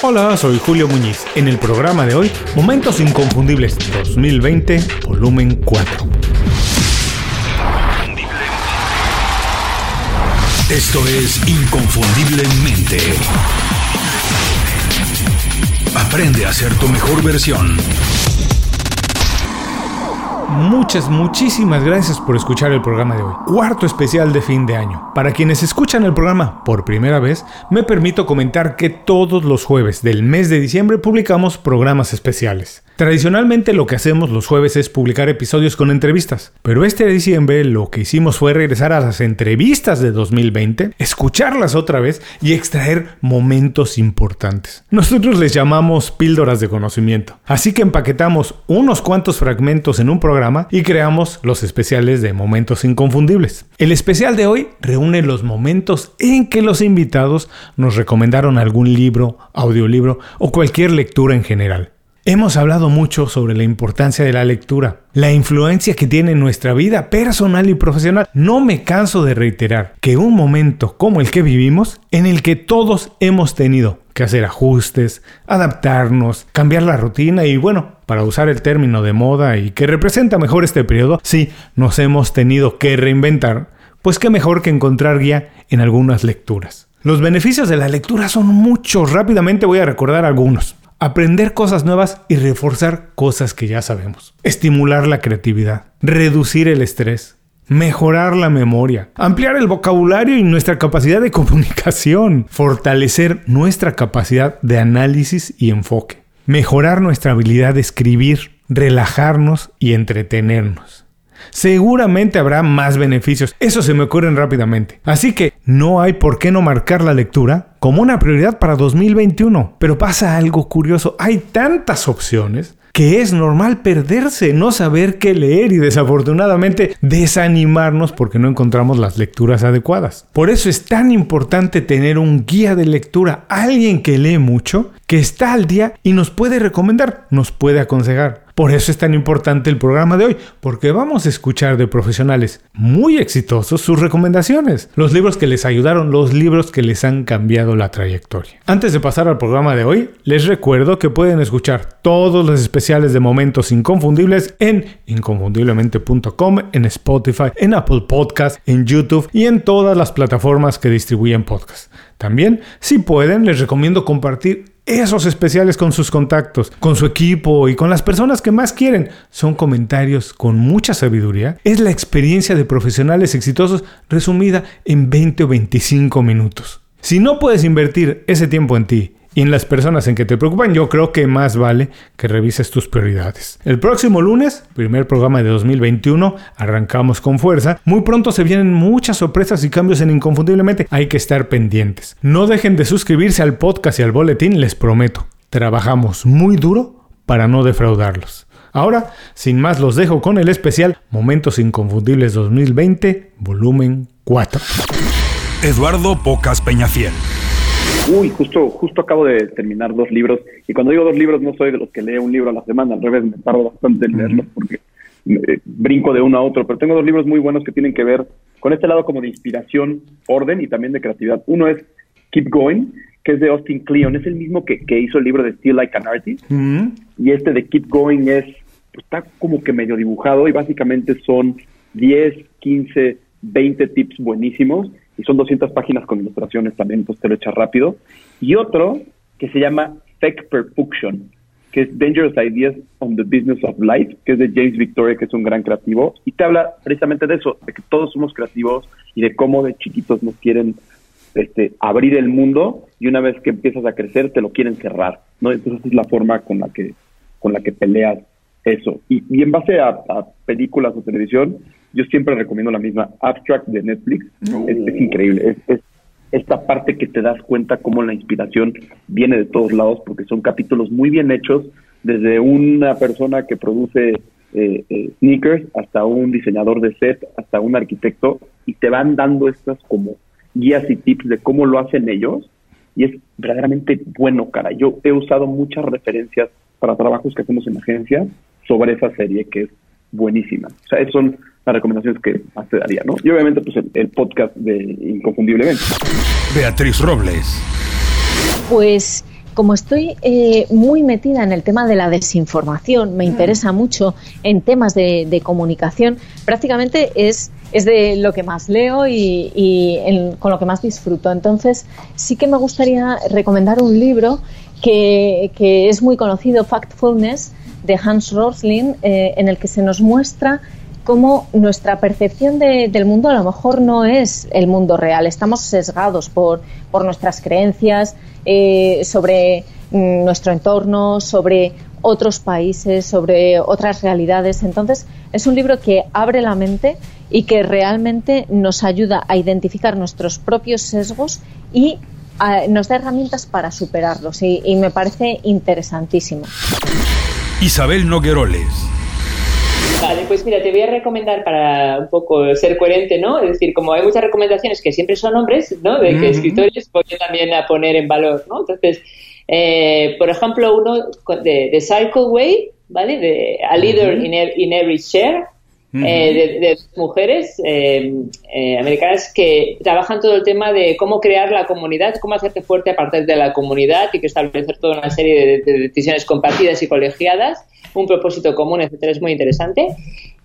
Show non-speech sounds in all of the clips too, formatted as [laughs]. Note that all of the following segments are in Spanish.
Hola, soy Julio Muñiz. En el programa de hoy, Momentos Inconfundibles 2020, volumen 4. Esto es Inconfundiblemente. Aprende a ser tu mejor versión. Muchas, muchísimas gracias por escuchar el programa de hoy. Cuarto especial de fin de año. Para quienes escuchan el programa por primera vez, me permito comentar que todos los jueves del mes de diciembre publicamos programas especiales. Tradicionalmente lo que hacemos los jueves es publicar episodios con entrevistas, pero este diciembre lo que hicimos fue regresar a las entrevistas de 2020, escucharlas otra vez y extraer momentos importantes. Nosotros les llamamos píldoras de conocimiento, así que empaquetamos unos cuantos fragmentos en un programa y creamos los especiales de momentos inconfundibles. El especial de hoy reúne los momentos en que los invitados nos recomendaron algún libro, audiolibro o cualquier lectura en general. Hemos hablado mucho sobre la importancia de la lectura, la influencia que tiene en nuestra vida personal y profesional. No me canso de reiterar que un momento como el que vivimos, en el que todos hemos tenido que hacer ajustes, adaptarnos, cambiar la rutina y bueno, para usar el término de moda y que representa mejor este periodo, sí, nos hemos tenido que reinventar, pues qué mejor que encontrar guía en algunas lecturas. Los beneficios de la lectura son muchos, rápidamente voy a recordar algunos aprender cosas nuevas y reforzar cosas que ya sabemos, estimular la creatividad, reducir el estrés, mejorar la memoria, ampliar el vocabulario y nuestra capacidad de [laughs] comunicación, fortalecer nuestra capacidad de análisis y enfoque, mejorar nuestra habilidad de escribir, relajarnos y entretenernos. Seguramente habrá más beneficios, eso se me ocurren rápidamente. Así que no hay por qué no marcar la lectura como una prioridad para 2021. Pero pasa algo curioso, hay tantas opciones que es normal perderse, no saber qué leer y desafortunadamente desanimarnos porque no encontramos las lecturas adecuadas. Por eso es tan importante tener un guía de lectura, alguien que lee mucho, que está al día y nos puede recomendar, nos puede aconsejar. Por eso es tan importante el programa de hoy, porque vamos a escuchar de profesionales muy exitosos sus recomendaciones, los libros que les ayudaron, los libros que les han cambiado la trayectoria. Antes de pasar al programa de hoy, les recuerdo que pueden escuchar todos los especiales de Momentos Inconfundibles en inconfundiblemente.com, en Spotify, en Apple Podcast, en YouTube y en todas las plataformas que distribuyen podcasts. También, si pueden, les recomiendo compartir esos especiales con sus contactos, con su equipo y con las personas que más quieren. Son comentarios con mucha sabiduría. Es la experiencia de profesionales exitosos resumida en 20 o 25 minutos. Si no puedes invertir ese tiempo en ti y en las personas en que te preocupan, yo creo que más vale que revises tus prioridades. El próximo lunes, primer programa de 2021, arrancamos con fuerza. Muy pronto se vienen muchas sorpresas y cambios en Inconfundiblemente. Hay que estar pendientes. No dejen de suscribirse al podcast y al boletín, les prometo. Trabajamos muy duro para no defraudarlos. Ahora, sin más, los dejo con el especial Momentos Inconfundibles 2020, volumen 4. Eduardo Pocas Peñafiel. Uy, justo, justo acabo de terminar dos libros. Y cuando digo dos libros, no soy de los que lee un libro a la semana. Al revés, me tardo bastante en leerlos porque eh, brinco de uno a otro. Pero tengo dos libros muy buenos que tienen que ver con este lado como de inspiración, orden y también de creatividad. Uno es Keep Going, que es de Austin Kleon. Es el mismo que, que hizo el libro de Still Like an Artist. Y este de Keep Going es, pues, está como que medio dibujado y básicamente son 10, 15, 20 tips buenísimos y son 200 páginas con ilustraciones también, entonces te lo echas rápido. Y otro que se llama Fake Perfection, que es Dangerous Ideas on the Business of Life, que es de James Victoria, que es un gran creativo, y te habla precisamente de eso, de que todos somos creativos y de cómo de chiquitos nos quieren este, abrir el mundo y una vez que empiezas a crecer te lo quieren cerrar, ¿no? Entonces es la forma con la que, con la que peleas eso. Y, y en base a, a películas o televisión, yo siempre recomiendo la misma Abstract de Netflix. Es, increíble. Es, esta parte que te das cuenta cómo la inspiración viene de todos lados, porque son capítulos muy bien hechos, desde una persona que produce eh, eh, sneakers hasta un diseñador de set, hasta un arquitecto, y te van dando estas como guías y tips de cómo lo hacen ellos. Y es verdaderamente bueno, cara. Yo he usado muchas referencias para trabajos que hacemos en agencia sobre esa serie que es buenísima. O sea, son las recomendaciones que más te daría, ¿no? Y obviamente, pues el, podcast de Inconfundiblemente. Beatriz Robles. Pues como estoy eh, muy metida en el tema de la desinformación, me mm. interesa mucho en temas de, comunicación, prácticamente es, es de lo que más leo y, con lo que más disfruto. Entonces, sí que me gustaría recomendar un libro que, es muy conocido, Factfulness, de Hans Rosling, eh, en el que se nos muestra cómo nuestra percepción del mundo a lo mejor no es el mundo real. Estamos sesgados por, por nuestras creencias eh, sobre mm, nuestro entorno, sobre otros países, sobre otras realidades. Entonces, es un libro que abre la mente y que realmente nos ayuda a identificar nuestros propios sesgos y nos da herramientas para superarlos. Y, y me parece interesantísimo. Isabel Nogueroles Vale, pues mira, te voy a recomendar para un poco ser coherente, ¿no? Es decir, como hay muchas recomendaciones que siempre son hombres, ¿no? De que escritores, voy también a poner en valor, ¿no? Entonces, eh, por ejemplo, uno de, de, Cycle Way, ¿vale? De A Leader in, Every Share, eh, de, mujeres eh, americanas que trabajan todo el tema de cómo crear la comunidad, cómo hacerte fuerte a partir de la comunidad y que establecer toda una serie de decisiones compartidas y colegiadas un propósito común, etcétera, es muy interesante.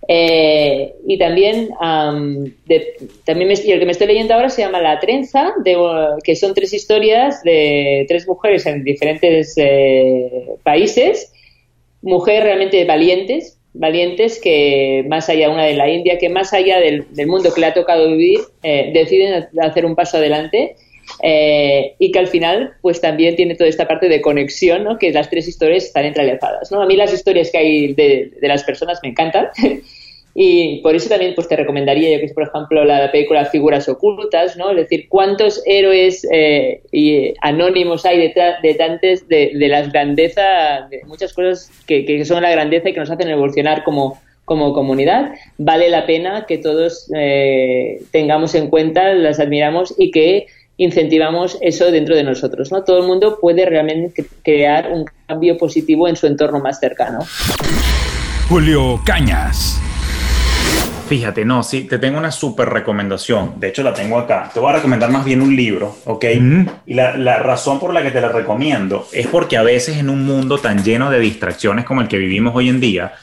Eh, y también, también el que me estoy leyendo ahora se llama La Trenza, de, que son tres historias de tres mujeres en diferentes eh, países, mujeres realmente valientes, valientes que más allá, una de la India, que más allá del, mundo que le ha tocado vivir, eh, deciden hacer un paso adelante eh, y que al final pues también tiene toda esta parte de conexión, ¿no? que las tres historias están entrelazadas. ¿no? A mí las historias que hay de, las personas me encantan [laughs] y por eso también pues te recomendaría yo que es por ejemplo la película Figuras Ocultas, ¿no? es decir, cuántos héroes eh, y anónimos hay detrás de tantas de, las grandezas, de muchas cosas que, son la grandeza y que nos hacen evolucionar como, como comunidad, vale la pena que todos eh, tengamos en cuenta, las admiramos y que incentivamos eso dentro de nosotros. ¿no? Todo el mundo puede realmente crear un cambio positivo en su entorno más cercano. Julio Cañas. Fíjate, no, sí, te tengo una súper recomendación. De hecho, la tengo acá. Te voy a recomendar más bien un libro, ¿ok? Y la, la, razón por la que te la recomiendo es porque a veces en un mundo tan lleno de distracciones como el que vivimos hoy en día,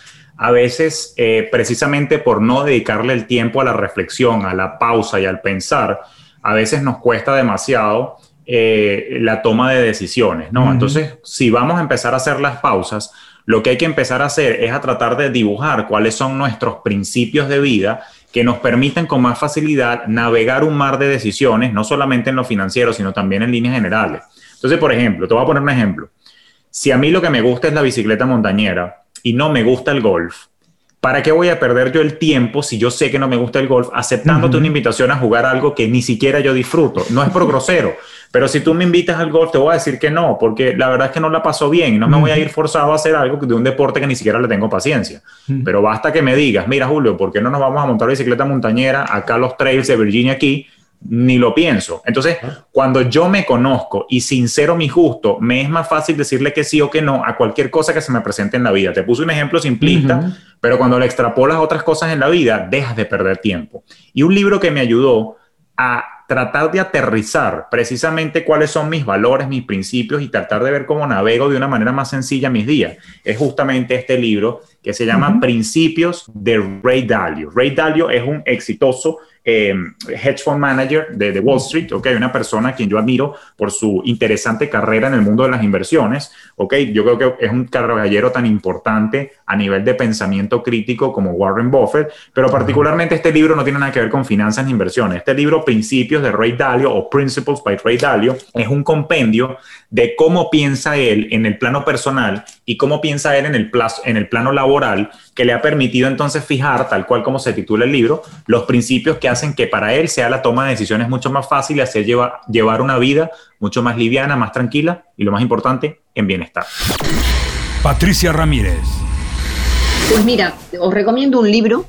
a veces eh, precisamente por no dedicarle el tiempo a la reflexión, a la pausa y al pensar, a veces nos cuesta demasiado eh, la toma de decisiones, ¿no? Entonces, si vamos a empezar a hacer las pausas, lo que hay que empezar a hacer es a tratar de dibujar cuáles son nuestros principios de vida que nos permiten con más facilidad navegar un mar de decisiones, no solamente en lo financiero, sino también en líneas generales. Entonces, por ejemplo, te voy a poner un ejemplo. Si a mí lo que me gusta es la bicicleta montañera y no me gusta el golf, ¿Para qué voy a perder yo el tiempo si yo sé que no me gusta el golf aceptándote una invitación a jugar algo que ni siquiera yo disfruto? No es por [laughs] grosero, pero si tú me invitas al golf te voy a decir que no, porque la verdad es que no la paso bien y no me voy a ir forzado a hacer algo de un deporte que ni siquiera le tengo paciencia. Pero basta que me digas, mira Julio, ¿por qué no nos vamos a montar bicicleta montañera acá los trails de Virginia aquí? Ni lo pienso. Entonces, cuando yo me conozco y sincero mi justo, me es más fácil decirle que sí o que no a cualquier cosa que se me presente en la vida. Te puse un ejemplo simplista, pero cuando le extrapolas otras cosas en la vida, dejas de perder tiempo. Y un libro que me ayudó a tratar de aterrizar precisamente cuáles son mis valores, mis principios y tratar de ver cómo navego de una manera más sencilla mis días. Es justamente este libro que se llama Principios de Ray Dalio. Ray Dalio es un exitoso eh, hedge fund manager de, Wall Street, ¿ok? Una persona a quien yo admiro por su interesante carrera en el mundo de las inversiones, ¿ok? Yo creo que es un caballero tan importante a nivel de pensamiento crítico como Warren Buffett, pero particularmente este libro no tiene nada que ver con finanzas ni inversiones. Este libro, Principios de Ray Dalio o Principles by Ray Dalio, es un compendio de cómo piensa él en el plano personal y cómo piensa él en el, plazo, en el plano laboral, que le ha permitido entonces fijar, tal cual como se titula el libro, los principios que hacen que para él sea la toma de decisiones mucho más fácil y hacer llevar, llevar una vida mucho más liviana, más tranquila y lo más importante, en bienestar. Patricia Ramírez. Pues mira, os recomiendo un libro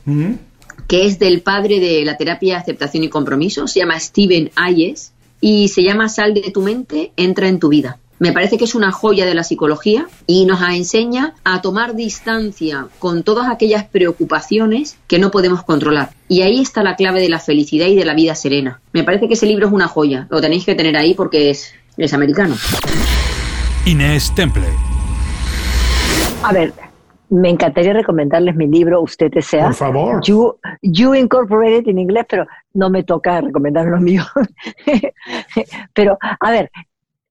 que es del padre de la terapia aceptación y compromiso, se llama Steven Ayes y se llama Sal de tu mente, entra en tu vida. Me parece que es una joya de la psicología y nos enseña a tomar distancia con todas aquellas preocupaciones que no podemos controlar. Y ahí está la clave de la felicidad y de la vida serena. Me parece que ese libro es una joya. Lo tenéis que tener ahí porque es, es americano. Inés Temple. A ver, me encantaría recomendarles mi libro Usted Desea. Por favor. You, you Incorporated en inglés, pero no me toca recomendar los míos. [laughs] pero, a ver,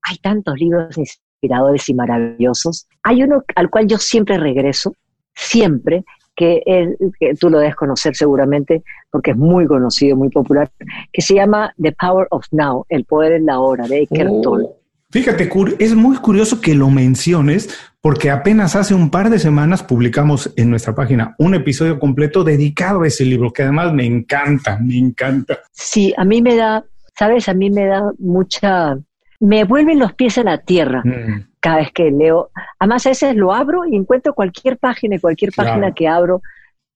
hay tantos libros inspiradores y maravillosos. Hay uno al cual yo siempre regreso, siempre, que, tú lo debes conocer seguramente porque es muy conocido, muy popular, que se llama The Power of Now, El Poder en la Hora, de Eckhart Oh. Tolle. Fíjate, es muy curioso que lo menciones porque apenas hace un par de semanas publicamos en nuestra página un episodio completo dedicado a ese libro, que además me encanta, me encanta. Sí, a mí me da, sabes, a mí me da mucha, me vuelven los pies a la tierra Mm, cada vez que leo. Además, a veces lo abro y encuentro cualquier página y cualquier Claro. página que abro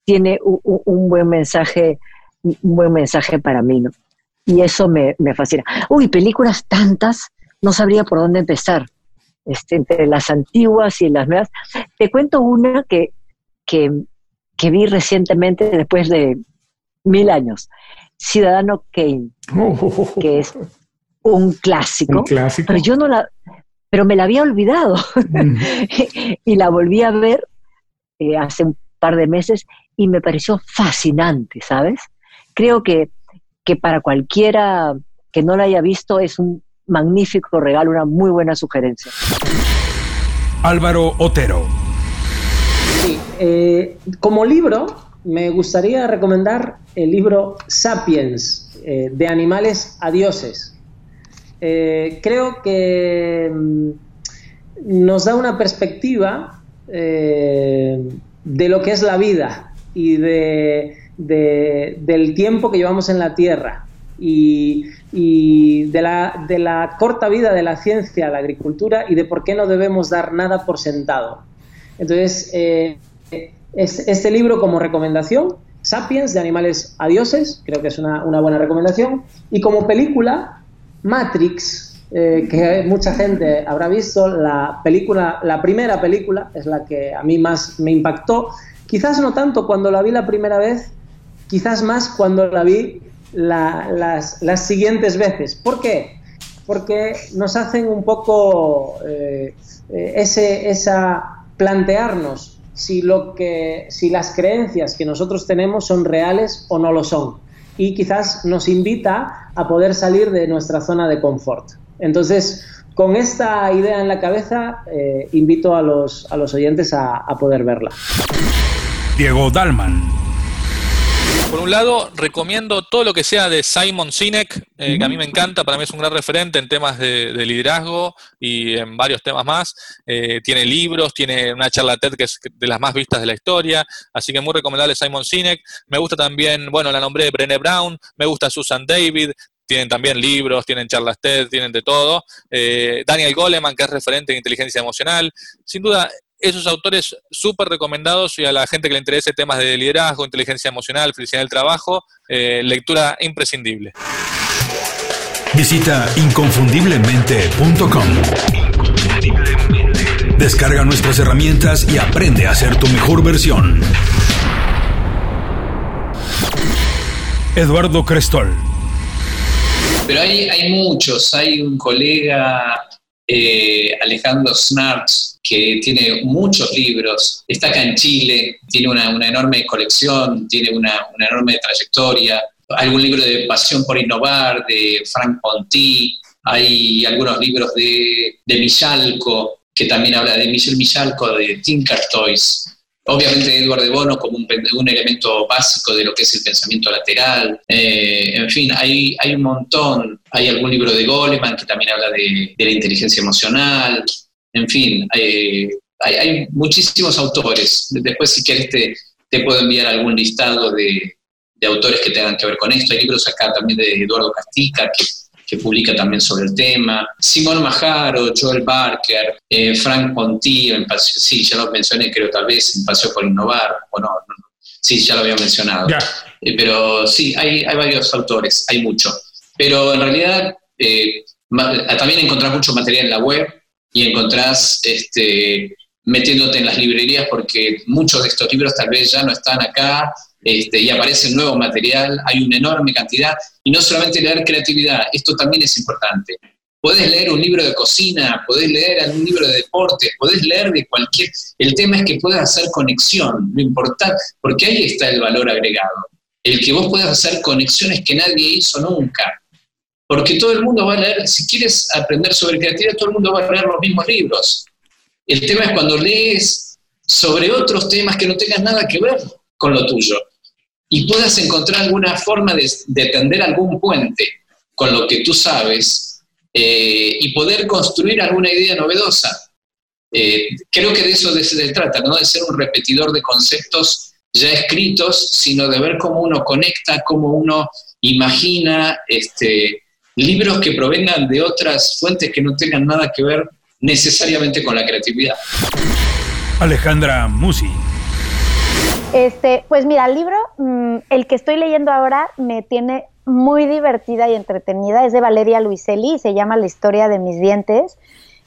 tiene un, un- buen mensaje, un buen mensaje para mí, ¿no? Y eso me, me fascina. Uy, películas tantas, no sabría por dónde empezar. Este, entre las antiguas y las nuevas. Te cuento una que, que, que vi recientemente después de mil años. Ciudadano Kane, [laughs] que es un clásico. un clásico. Pero yo no la, pero me la había olvidado Mm, [laughs] y la volví a ver eh, hace un par de meses y me pareció fascinante, ¿sabes? Creo que, que para cualquiera que no la haya visto es un magnífico regalo, una muy buena sugerencia. Álvaro Otero. Sí, eh, como libro, me gustaría recomendar el libro Sapiens, eh, de animales a dioses. Eh, creo que mm, nos da una perspectiva eh, de lo que es la vida y de, de- del tiempo que llevamos en la Tierra y, de, la, de la corta vida de la ciencia, la agricultura y de por qué no debemos dar nada por sentado. Entonces, eh, es- este libro como recomendación, Sapiens, de animales a dioses, creo que es una buena recomendación. Y como película, Matrix, eh, que mucha gente habrá visto, la película, la primera película es la que a mí más me impactó. Quizás no tanto cuando la vi la primera vez, quizás más cuando la vi la- las, las siguientes veces. ¿Por qué? Porque nos hacen un poco eh, eh, ese, esa plantearnos si lo que si las creencias que nosotros tenemos son reales o no lo son y quizás nos invita a poder salir de nuestra zona de confort. Entonces, con esta idea en la cabeza, eh, invito a los, a los oyentes a, a poder verla. Diego Dalman. Por un lado, recomiendo todo lo que sea de Simon Sinek, eh, que a mí me encanta, para mí es un gran referente en temas de, de liderazgo y en varios temas más. Eh, tiene libros, tiene una charla TED que es de las más vistas de la historia, así que muy recomendable Simon Sinek. Me gusta también, bueno, la nombré Brené Brown, me gusta Susan David, tienen también libros, tienen charlas TED, tienen de todo. Eh, Daniel Goleman, que es referente en inteligencia emocional. Sin duda, esos autores súper recomendados y a la gente que le interese temas de liderazgo, inteligencia emocional, felicidad del trabajo, eh, lectura imprescindible. Visita inconfundiblemente.com. Descarga nuestras herramientas y aprende a ser tu mejor versión. Eduardo Crestol. Pero hay, hay muchos. Hay un colega, eh, Alejandro Snartz, que tiene muchos libros. Está acá en Chile, tiene una, una enorme colección, tiene una, una enorme trayectoria. Algún libro de Pasión por Innovar, de Frank Ponty. Hay algunos libros de, de Michalco, que también habla de Michel Michalco, de Tinker Toys. Obviamente Edward de Bono como un, elemento básico de lo que es el pensamiento lateral. Eh, en fin, hay, hay un montón. Hay algún libro de Goleman que también habla de, la inteligencia emocional. En fin, hay, hay, muchísimos autores. Después, si quieres, te, puedo enviar algún listado de, de autores que tengan que ver con esto. Hay libros acá también de Eduardo Castica que, que publica también sobre el tema. Simón Majaro, Joel Barker, eh, Frank Ponti, sí, ya lo mencioné, creo tal vez, en Paseo por Innovar, o no, no, sí, ya lo había mencionado. Eh, pero sí, hay, hay varios autores, hay mucho. Pero en realidad eh, ma- también encontrás mucho material en la web y encontrás este, metiéndote en las librerías porque muchos de estos libros tal vez ya no están acá este, y aparece nuevo material, hay una enorme cantidad y no solamente leer creatividad, esto también es importante. Podés leer un libro de cocina, podés leer algún libro de deporte, podés leer de cualquier... El tema es que puedas hacer conexión, lo importante, porque ahí está el valor agregado. El que vos puedas hacer conexiones que nadie hizo nunca. Porque todo el mundo va a leer, si quieres aprender sobre creatividad, todo el mundo va a leer los mismos libros. El tema es cuando lees sobre otros temas que no tengan nada que ver con lo tuyo y puedas encontrar alguna forma de, de tender algún puente con lo que tú sabes eh, y poder construir alguna idea novedosa. Eh, creo que de eso se trata, no de ser un repetidor de conceptos ya escritos, sino de ver cómo uno conecta, cómo uno imagina este, libros que provengan de otras fuentes que no tengan nada que ver necesariamente con la creatividad. Alejandra Musi. Este, pues mira, el libro, mm, el que estoy leyendo ahora, me tiene muy divertida y entretenida. Es de Valeria Luiselli se llama La historia de mis dientes.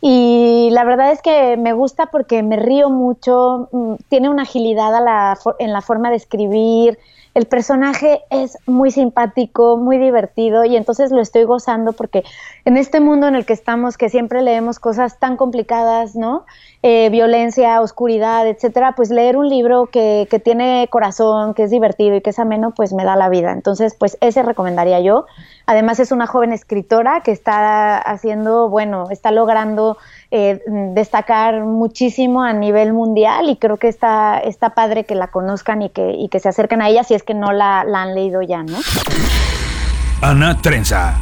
Y la verdad es que me gusta porque me río mucho, mm, tiene una agilidad en la forma de escribir, el personaje es muy simpático, muy divertido y entonces lo estoy gozando porque en este mundo en el que estamos, que siempre leemos cosas tan complicadas, ¿no? Eh, violencia, oscuridad, etcétera, pues leer un libro que, que tiene corazón, que es divertido y que es ameno, pues me da la vida. Entonces, pues ese recomendaría yo. Además es una joven escritora que está haciendo, bueno, está logrando eh, destacar muchísimo a nivel mundial y creo que está, está padre que la conozcan y que, y que se acerquen a ella si es que no la, la han leído ya, ¿no? Ana Trenza.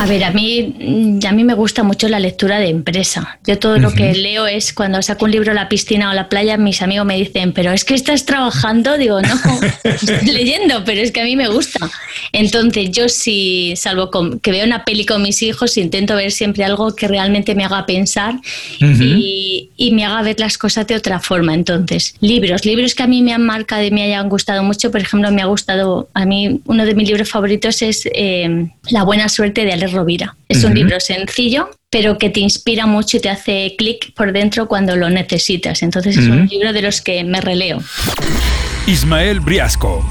A ver, a mí, mm, a mí me gusta mucho la lectura de empresa. Yo todo lo que leo es cuando saco un libro a la piscina o a la playa, mis amigos me dicen, pero es que estás trabajando. Digo, no, [laughs] estoy leyendo, pero es que a mí me gusta. Entonces, yo sí, salvo que veo una peli con mis hijos, intento ver siempre algo que realmente me haga pensar y, y, me haga ver las cosas de otra forma. Entonces, libros, libros que a mí me han marcado y me hayan gustado mucho. Por ejemplo, me ha gustado, a mí uno de mis libros favoritos es eh, La buena suerte de Alex Rovira. Es un libro sencillo, pero que te inspira mucho y te hace clic por dentro cuando lo necesitas. Entonces es un libro de los que me releo. Ismael Briasco.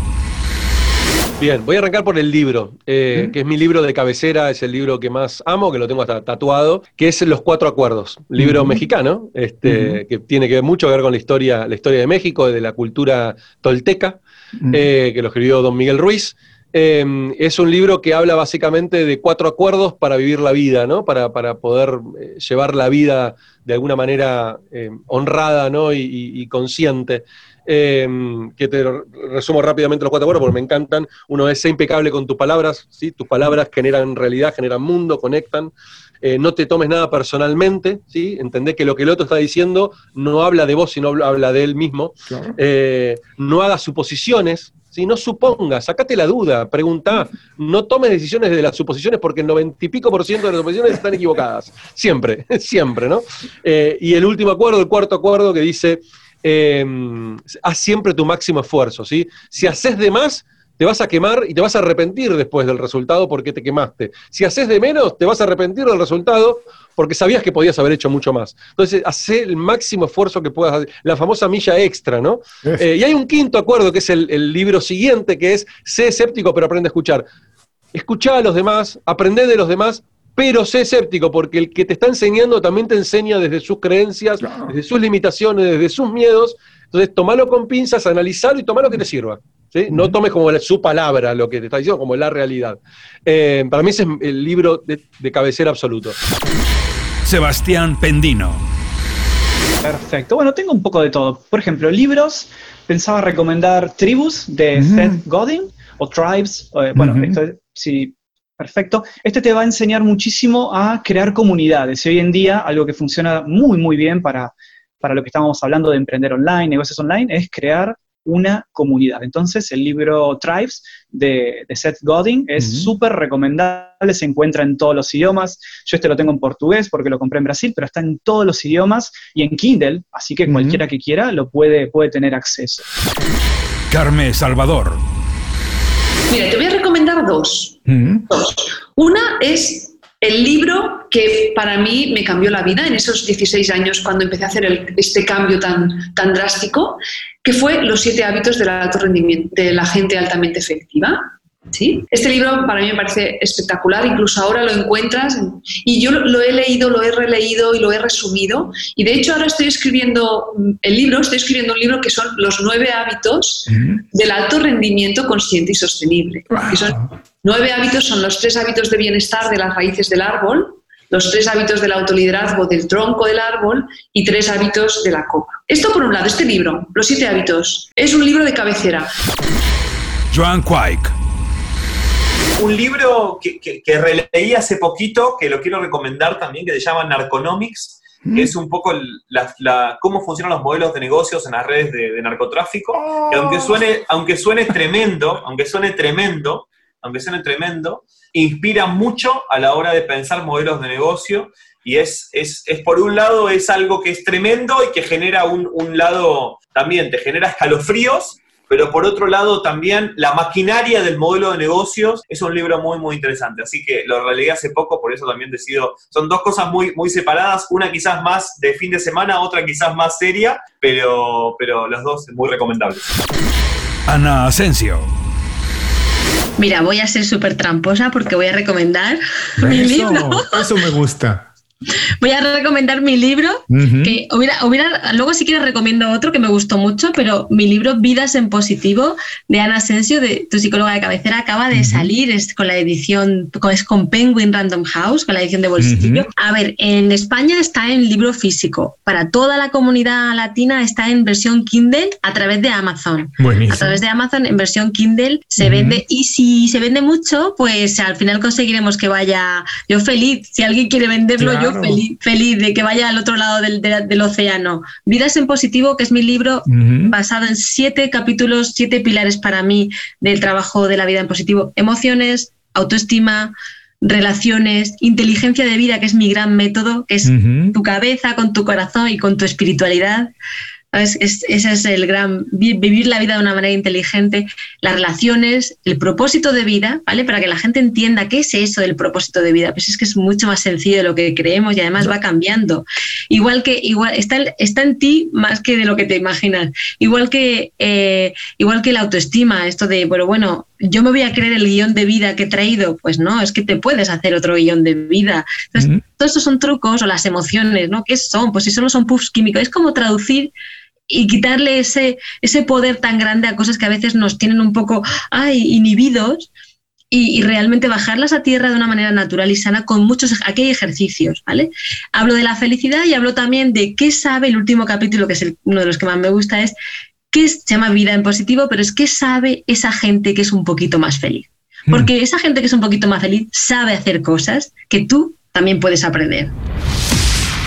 Bien, voy a arrancar por el libro, eh, que es mi libro de cabecera, es el libro que más amo, que lo tengo hasta tatuado, que es Los Cuatro Acuerdos, libro mexicano, este, que tiene que ver mucho que ver con la historia, la historia de México, de la cultura tolteca, eh, que lo escribió don Miguel Ruiz. Em, es un libro que habla básicamente de cuatro acuerdos para vivir la vida, ¿no? Para, poder eh, llevar la vida de alguna manera em, honrada ¿no? y, consciente. Em, que te resumo rápidamente los cuatro acuerdos porque me encantan. Uno es ser impecable con tus palabras, ¿sí? tus palabras generan realidad, generan mundo, conectan. Eh, no te tomes nada personalmente, ¿sí? entendés que lo que el otro está diciendo no habla de vos, sino habla de él mismo. Eh, no hagas suposiciones, si no supongas, sacate la duda, pregunta, no tomes decisiones de las suposiciones porque el noventa y pico por ciento de las suposiciones están equivocadas. Siempre, [laughs] siempre, ¿no? Eh, y el último acuerdo, el cuarto acuerdo que dice, em, haz siempre tu máximo esfuerzo, ¿sí? Si haces de más, te vas a quemar y te vas a arrepentir después del resultado porque te quemaste. Si haces de menos, te vas a arrepentir del resultado porque sabías que podías haber hecho mucho más. Entonces, hace el máximo esfuerzo que puedas hacer, la famosa milla extra, ¿no? Eh, y hay un quinto acuerdo, que es el, libro siguiente, que es sé escéptico, pero aprende a escuchar. Escucha a los demás, aprende de los demás, pero sé escéptico, porque el que te está enseñando también te enseña desde sus creencias, desde sus limitaciones, desde sus miedos. Entonces, tomalo con pinzas, analizalo y tomalo que te sirva. ¿sí? No tomes como su palabra lo que te está diciendo, como la realidad. Eh, para mí ese es el libro de cabecera absoluto. Sebastián Pendino. Perfecto. Bueno, tengo un poco de todo. Por ejemplo, libros. Pensaba recomendar Tribus de Seth Godin o Tribes. Eh, bueno, esto sí, perfecto. Este te va a enseñar muchísimo a crear comunidades. Y hoy en día algo que funciona muy, muy bien para, para lo que estábamos hablando de emprender online, negocios online, es crear una comunidad. Entonces, el libro Tribes de, Seth Godin es súper recomendable, se encuentra en todos los idiomas. Yo este lo tengo en portugués porque lo compré en Brasil, pero está en todos los idiomas y en Kindle, así que cualquiera que quiera lo puede, puede tener acceso. Carmen Salvador. Mira, te voy a recomendar dos. dos. Una es el libro que para mí me cambió la vida en esos 16 años cuando empecé a hacer este cambio tan, tan drástico, que fue Los siete hábitos del alto rendimiento, de la gente altamente efectiva. ¿Sí? Este libro para mí me parece espectacular, incluso ahora lo encuentras y yo lo he leído, lo he releído y lo he resumido. Y de hecho ahora estoy escribiendo el libro, estoy escribiendo un libro que son los nueve hábitos del alto rendimiento consciente y sostenible. son, nueve hábitos son los tres hábitos de bienestar de las raíces del árbol, los tres hábitos del autoliderazgo del tronco del árbol y tres hábitos de la copa. Esto por un lado, este libro, Los siete hábitos, es un libro de cabecera. Joan Quake. Un libro que, que, releí hace poquito, que lo quiero recomendar también, que se llama Narconomics, que es un poco la, cómo funcionan los modelos de negocios en las redes de, narcotráfico. Que aunque suene, aunque suene tremendo, aunque suene tremendo, aunque suene tremendo, inspira mucho a la hora de pensar modelos de negocio. Y es, es, es, por un lado es algo que es tremendo y que genera un, un, lado, también te genera escalofríos, pero por otro lado también la maquinaria del modelo de negocios es un libro muy, muy interesante. Así que lo releí hace poco, por eso también decido, son dos cosas muy, muy separadas, una quizás más de fin de semana, otra quizás más seria, pero, pero los dos muy recomendables. Ana Asensio. Mira, voy a ser súper tramposa porque voy a recomendar mi libro. Eso me gusta. Voy a recomendar mi libro, que hubiera, hubiera, luego si quieres recomiendo otro que me gustó mucho, pero mi libro Vidas en Positivo de Ana Asensio, de tu psicóloga de cabecera, acaba de salir, es con la edición, es con Penguin Random House, con la edición de bolsillo. A ver, en España está en libro físico, para toda la comunidad latina está en versión Kindle a través de Amazon. A través de Amazon en versión Kindle se vende y si se vende mucho, pues al final conseguiremos que vaya yo feliz. Si alguien quiere venderlo, yo feliz, de que vaya al otro lado del, océano. Vidas en positivo, que es mi libro basado en siete capítulos, siete pilares para mí del trabajo de la vida en positivo. Emociones, autoestima, relaciones, inteligencia de vida, que es mi gran método, que es tu cabeza con tu corazón y con tu espiritualidad. Es, ese es el gran, vivir la vida de una manera inteligente, las relaciones, el propósito de vida, ¿vale? Para que la gente entienda qué es eso del propósito de vida. Pues es que es mucho más sencillo de lo que creemos y además va cambiando. Igual que, igual, está, está en ti más que de lo que te imaginas. Igual que, eh, igual que la autoestima, esto de, bueno, bueno, yo me voy a creer el guion de vida que he traído. Pues no, es que te puedes hacer otro guion de vida. Entonces, todos estos son trucos o las emociones, ¿no? ¿Qué son? Pues si solo son puffs químicos. Es como traducir y quitarle ese, ese poder tan grande a cosas que a veces nos tienen un poco ay, inhibidos y, realmente bajarlas a tierra de una manera natural y sana con muchos, aquí hay ejercicios, ¿vale? Hablo de la felicidad y hablo también de qué sabe el último capítulo, que es uno de los que más me gusta, es qué se llama vida en positivo, pero es qué sabe esa gente que es un poquito más feliz. Hmm. Porque esa gente que es un poquito más feliz sabe hacer cosas que tú también puedes aprender.